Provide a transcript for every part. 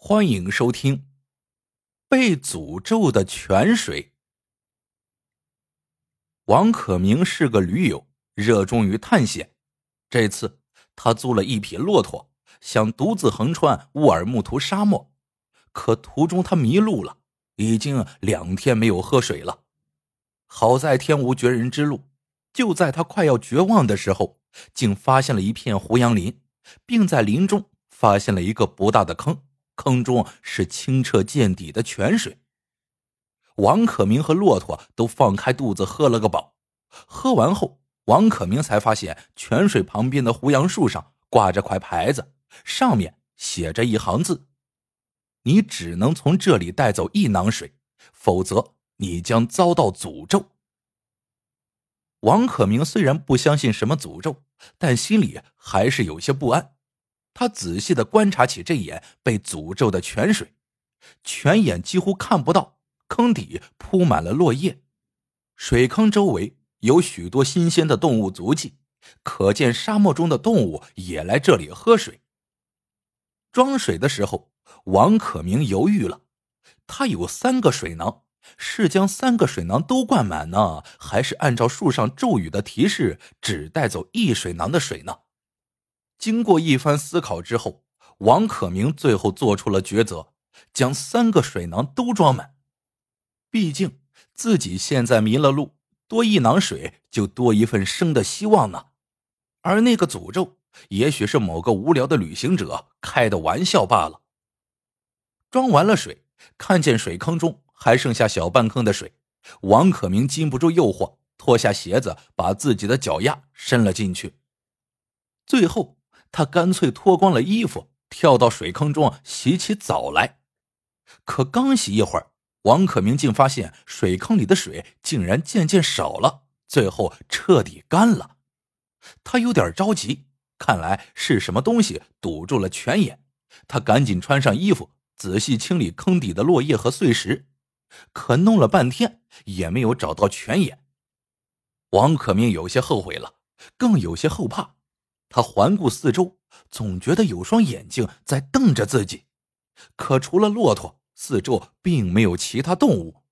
欢迎收听《被诅咒的泉水》。王可明是个驴友，热衷于探险。这次他租了一匹骆驼，想独自横穿乌尔木图沙漠。可途中他迷路了，已经两天没有喝水了。好在天无绝人之路，就在他快要绝望的时候，竟发现了一片胡杨林，并在林中发现了一个不大的坑。坑中是清澈见底的泉水。王可明和骆驼都放开肚子喝了个饱。喝完后，王可明才发现泉水旁边的胡杨树上挂着块牌子，上面写着一行字：“你只能从这里带走一囊水，否则你将遭到诅咒。”王可明虽然不相信什么诅咒，但心里还是有些不安。他仔细的观察起这眼被诅咒的泉水，泉眼几乎看不到，坑底铺满了落叶，水坑周围有许多新鲜的动物足迹，可见沙漠中的动物也来这里喝水。装水的时候，王可明犹豫了，他有三个水囊，是将三个水囊都灌满呢，还是按照树上咒语的提示，只带走一水囊的水呢？经过一番思考之后，王可明最后做出了抉择，将三个水囊都装满。毕竟自己现在迷了路，多一囊水就多一份生的希望呢。而那个诅咒，也许是某个无聊的旅行者开的玩笑罢了。装完了水，看见水坑中还剩下小半坑的水，王可明禁不住诱惑，脱下鞋子，把自己的脚丫伸了进去。最后。他干脆脱光了衣服，跳到水坑中洗起澡来。可刚洗一会儿，王可明竟发现水坑里的水竟然渐渐少了，最后彻底干了。他有点着急，看来是什么东西堵住了泉眼。他赶紧穿上衣服，仔细清理坑底的落叶和碎石。可弄了半天也没有找到泉眼。王可明有些后悔了，更有些后怕。他环顾四周，总觉得有双眼睛在瞪着自己，可除了骆驼，四周并没有其他动物。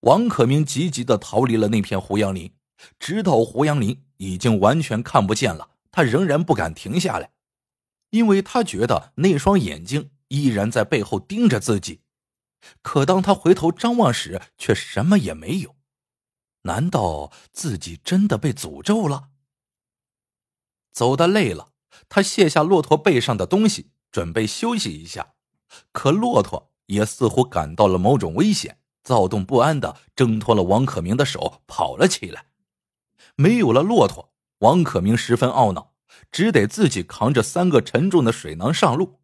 王可明急急的逃离了那片胡杨林，直到胡杨林已经完全看不见了，他仍然不敢停下来，因为他觉得那双眼睛依然在背后盯着自己。可当他回头张望时，却什么也没有。难道自己真的被诅咒了？走的累了，他卸下骆驼背上的东西，准备休息一下。可骆驼也似乎感到了某种危险，躁动不安的挣脱了王可明的手，跑了起来。没有了骆驼，王可明十分懊恼，只得自己扛着三个沉重的水囊上路。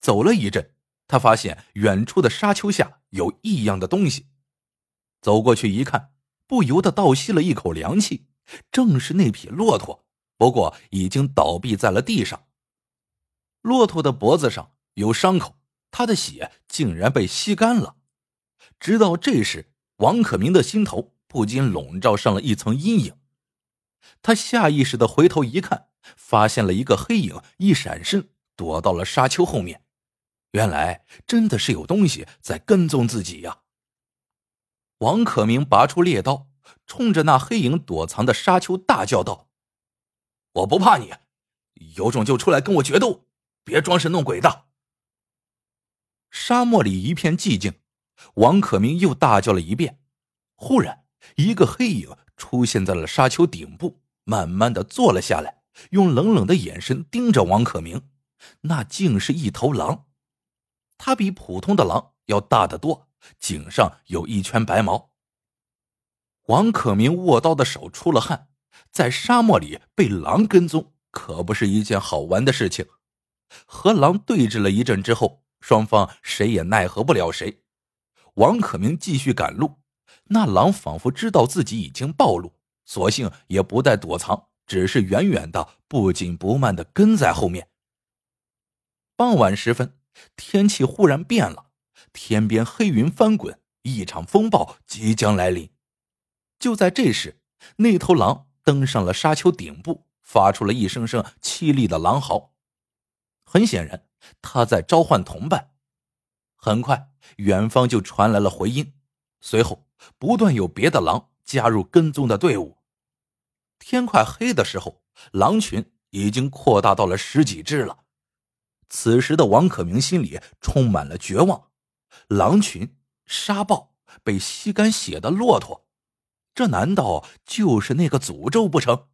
走了一阵，他发现远处的沙丘下有异样的东西，走过去一看，不由得倒吸了一口凉气，正是那匹骆驼。不过已经倒闭在了地上。骆驼的脖子上有伤口，他的血竟然被吸干了。直到这时，王可明的心头不禁笼罩上了一层阴影。他下意识的回头一看，发现了一个黑影一闪身躲到了沙丘后面。原来真的是有东西在跟踪自己呀！王可明拔出猎刀，冲着那黑影躲藏的沙丘大叫道。我不怕你，有种就出来跟我决斗，别装神弄鬼的。沙漠里一片寂静，王可明又大叫了一遍。忽然，一个黑影出现在了沙丘顶部，慢慢的坐了下来，用冷冷的眼神盯着王可明。那竟是一头狼，它比普通的狼要大得多，颈上有一圈白毛。王可明握刀的手出了汗。在沙漠里被狼跟踪，可不是一件好玩的事情。和狼对峙了一阵之后，双方谁也奈何不了谁。王可明继续赶路，那狼仿佛知道自己已经暴露，索性也不带躲藏，只是远远的、不紧不慢的跟在后面。傍晚时分，天气忽然变了，天边黑云翻滚，一场风暴即将来临。就在这时，那头狼。登上了沙丘顶部，发出了一声声凄厉的狼嚎。很显然，他在召唤同伴。很快，远方就传来了回音，随后不断有别的狼加入跟踪的队伍。天快黑的时候，狼群已经扩大到了十几只了。此时的王可明心里充满了绝望。狼群、沙暴、被吸干血的骆驼，这难道就是那个诅咒不成？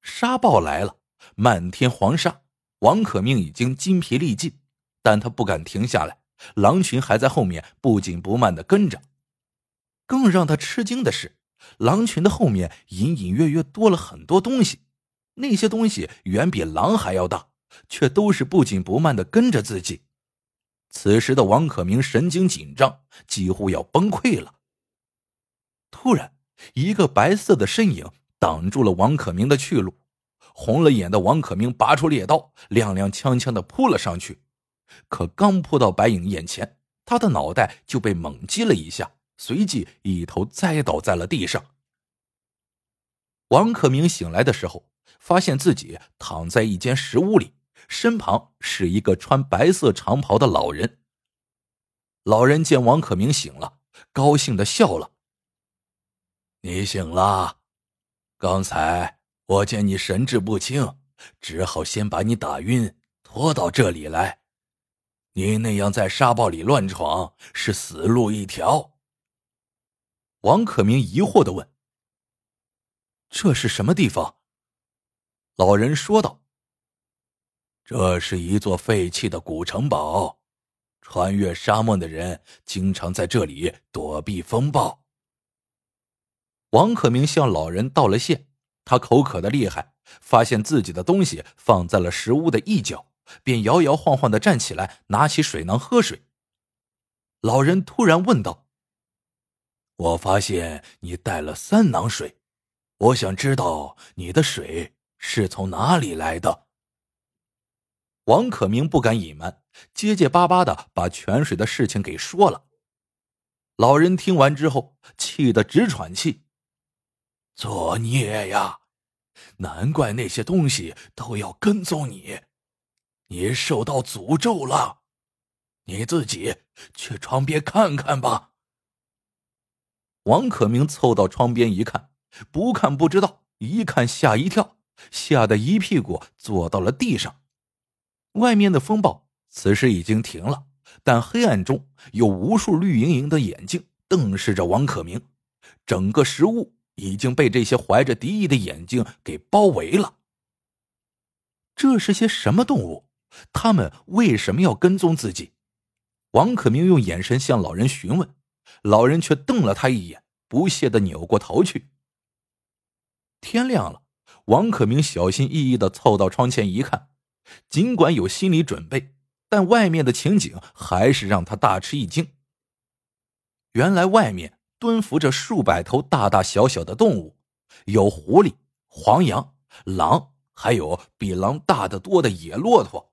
沙暴来了，漫天黄沙。王可明已经筋疲力尽，但他不敢停下来。狼群还在后面不紧不慢的跟着。更让他吃惊的是，狼群的后面隐隐约约多了很多东西，那些东西远比狼还要大，却都是不紧不慢的跟着自己。此时的王可明神经紧张，几乎要崩溃了。突然，一个白色的身影挡住了王可明的去路。红了眼的王可明拔出猎刀，踉踉跄跄的扑了上去。可刚扑到白影眼前，他的脑袋就被猛击了一下，随即一头栽倒在了地上。王可明醒来的时候，发现自己躺在一间石屋里，身旁是一个穿白色长袍的老人。老人见王可明醒了，高兴的笑了：“你醒了，刚才。”我见你神志不清，只好先把你打晕，拖到这里来。你那样在沙暴里乱闯，是死路一条。王可明疑惑的问：“这是什么地方？”老人说道：“这是一座废弃的古城堡，穿越沙漠的人经常在这里躲避风暴。”王可明向老人道了谢。他口渴的厉害，发现自己的东西放在了石屋的一角，便摇摇晃晃的站起来，拿起水囊喝水。老人突然问道：“我发现你带了三囊水，我想知道你的水是从哪里来的？”王可明不敢隐瞒，结结巴巴的把泉水的事情给说了。老人听完之后，气得直喘气。作孽呀！难怪那些东西都要跟踪你，你受到诅咒了。你自己去窗边看看吧。王可明凑到窗边一看，不看不知道，一看吓一跳，吓得一屁股坐到了地上。外面的风暴此时已经停了，但黑暗中有无数绿莹莹的眼睛瞪视着王可明，整个食物。已经被这些怀着敌意的眼睛给包围了。这是些什么动物？他们为什么要跟踪自己？王可明用眼神向老人询问，老人却瞪了他一眼，不屑的扭过头去。天亮了，王可明小心翼翼的凑到窗前一看，尽管有心理准备，但外面的情景还是让他大吃一惊。原来外面。蹲伏着数百头大大小小的动物，有狐狸、黄羊、狼，还有比狼大得多的野骆驼。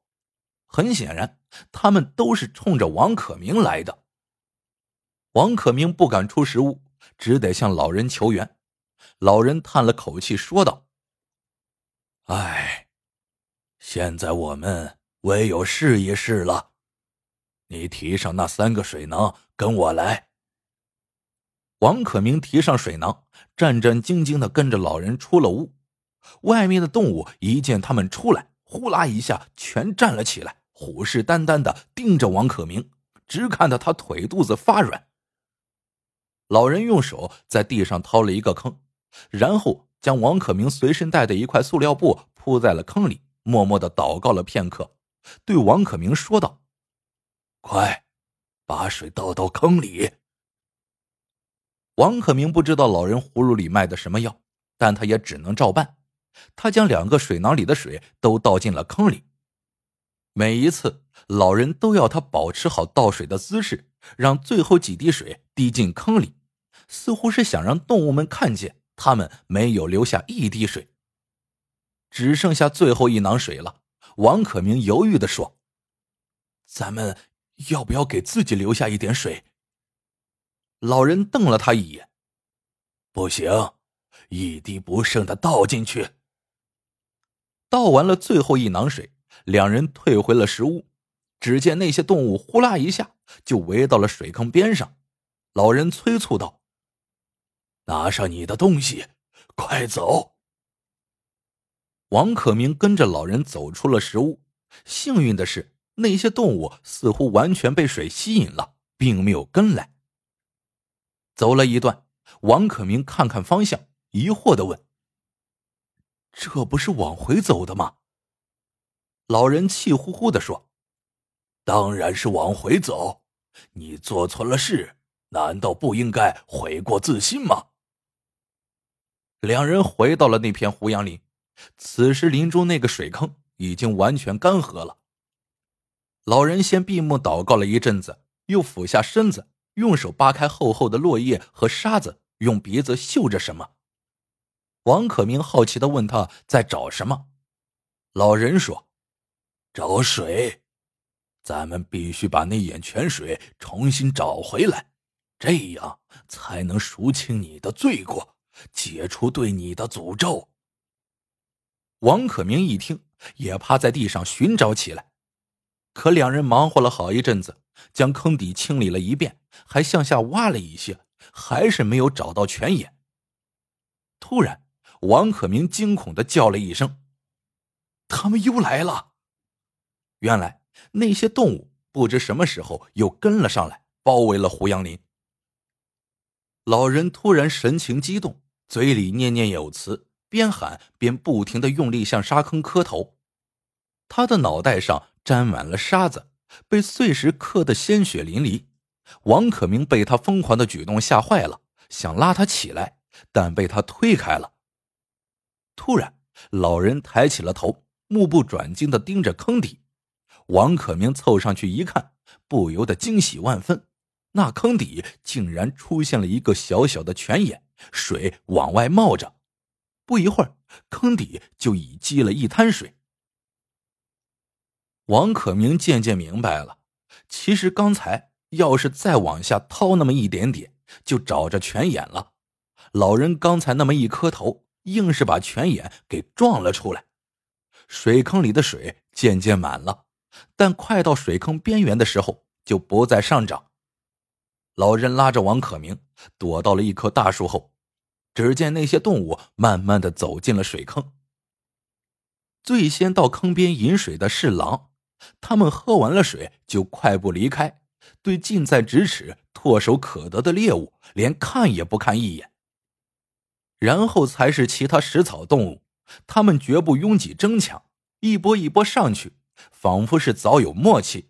很显然，他们都是冲着王可明来的。王可明不敢出食物，只得向老人求援。老人叹了口气，说道：“哎，现在我们唯有试一试了。你提上那三个水囊，跟我来。”王可明提上水囊，战战兢兢的跟着老人出了屋。外面的动物一见他们出来，呼啦一下全站了起来，虎视眈眈的盯着王可明，直看得他腿肚子发软。老人用手在地上掏了一个坑，然后将王可明随身带的一块塑料布铺在了坑里，默默的祷告了片刻，对王可明说道：“快，把水倒到坑里。”王可明不知道老人葫芦里卖的什么药，但他也只能照办。他将两个水囊里的水都倒进了坑里。每一次，老人都要他保持好倒水的姿势，让最后几滴水滴进坑里，似乎是想让动物们看见他们没有留下一滴水。只剩下最后一囊水了，王可明犹豫的说：“咱们要不要给自己留下一点水？”老人瞪了他一眼：“不行，一滴不剩的倒进去。”倒完了最后一囊水，两人退回了石屋。只见那些动物呼啦一下就围到了水坑边上。老人催促道：“拿上你的东西，快走！”王可明跟着老人走出了石屋。幸运的是，那些动物似乎完全被水吸引了，并没有跟来。走了一段，王可明看看方向，疑惑的问：“这不是往回走的吗？”老人气呼呼的说：“当然是往回走，你做错了事，难道不应该悔过自新吗？”两人回到了那片胡杨林，此时林中那个水坑。已经完全干涸了。老人先闭目祷告了一阵子，又俯下身子，用手扒开厚厚的落叶和沙子，用鼻子嗅着什么。王可明好奇的问他在找什么。老人说：“找水，咱们必须把那眼泉水重新找回来，这样才能赎清你的罪过，解除对你的诅咒。”王可明一听。也趴在地上寻找起来，可两人忙活了好一阵子，将坑底清理了一遍，还向下挖了一些，还是没有找到泉眼。突然，王可明惊恐的叫了一声：“他们又来了！”原来那些动物不知什么时候又跟了上来，包围了胡杨林。老人突然神情激动，嘴里念念有词。边喊边不停的用力向沙坑磕头，他的脑袋上沾满了沙子，被碎石磕得鲜血淋漓。王可明被他疯狂的举动吓坏了，想拉他起来，但被他推开了。突然，老人抬起了头，目不转睛的盯着坑底。王可明凑上去一看，不由得惊喜万分。那坑底竟然出现了一个小小的泉眼，水往外冒着。不一会儿，坑底就已积了一滩水。王可明渐渐明白了，其实刚才要是再往下掏那么一点点，就找着泉眼了。老人刚才那么一磕头，硬是把泉眼给撞了出来。水坑里的水渐渐满了，但快到水坑边缘的时候，就不再上涨。老人拉着王可明躲到了一棵大树后。只见那些动物慢慢的走进了水坑。最先到坑边饮水的是狼，他们喝完了水就快步离开，对近在咫尺、唾手可得的猎物连看也不看一眼。然后才是其他食草动物，他们绝不拥挤争抢，一波一波上去，仿佛是早有默契。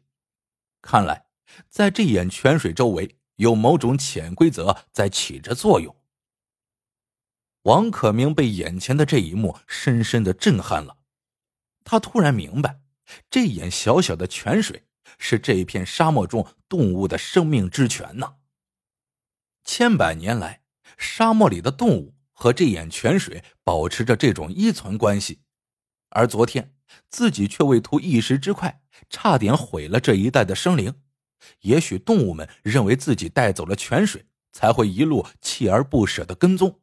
看来，在这眼泉水周围有某种潜规则在起着作用。王可明被眼前的这一幕深深的震撼了，他突然明白，这眼小小的泉水是这一片沙漠中动物的生命之泉呐。千百年来，沙漠里的动物和这眼泉水保持着这种依存关系，而昨天自己却为图一时之快，差点毁了这一带的生灵。也许动物们认为自己带走了泉水，才会一路锲而不舍的跟踪。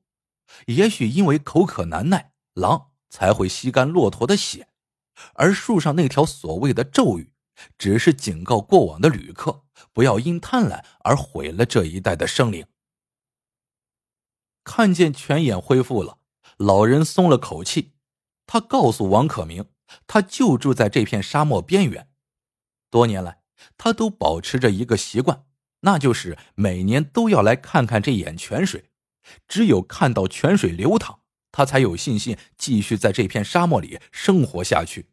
也许因为口渴难耐，狼才会吸干骆驼的血，而树上那条所谓的咒语，只是警告过往的旅客不要因贪婪而毁了这一带的生灵。看见泉眼恢复了，老人松了口气。他告诉王可明，他就住在这片沙漠边缘，多年来他都保持着一个习惯，那就是每年都要来看看这眼泉水。只有看到泉水流淌，他才有信心继续在这片沙漠里生活下去。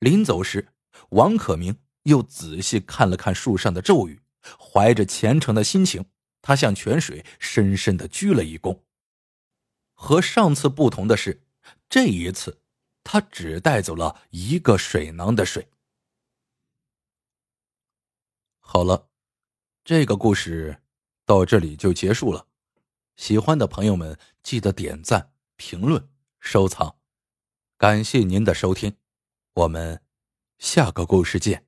临走时，王可明又仔细看了看树上的咒语，怀着虔诚的心情，他向泉水深深的鞠了一躬。和上次不同的是，这一次他只带走了一个水囊的水。好了，这个故事到这里就结束了。喜欢的朋友们，记得点赞、评论、收藏，感谢您的收听，我们下个故事见。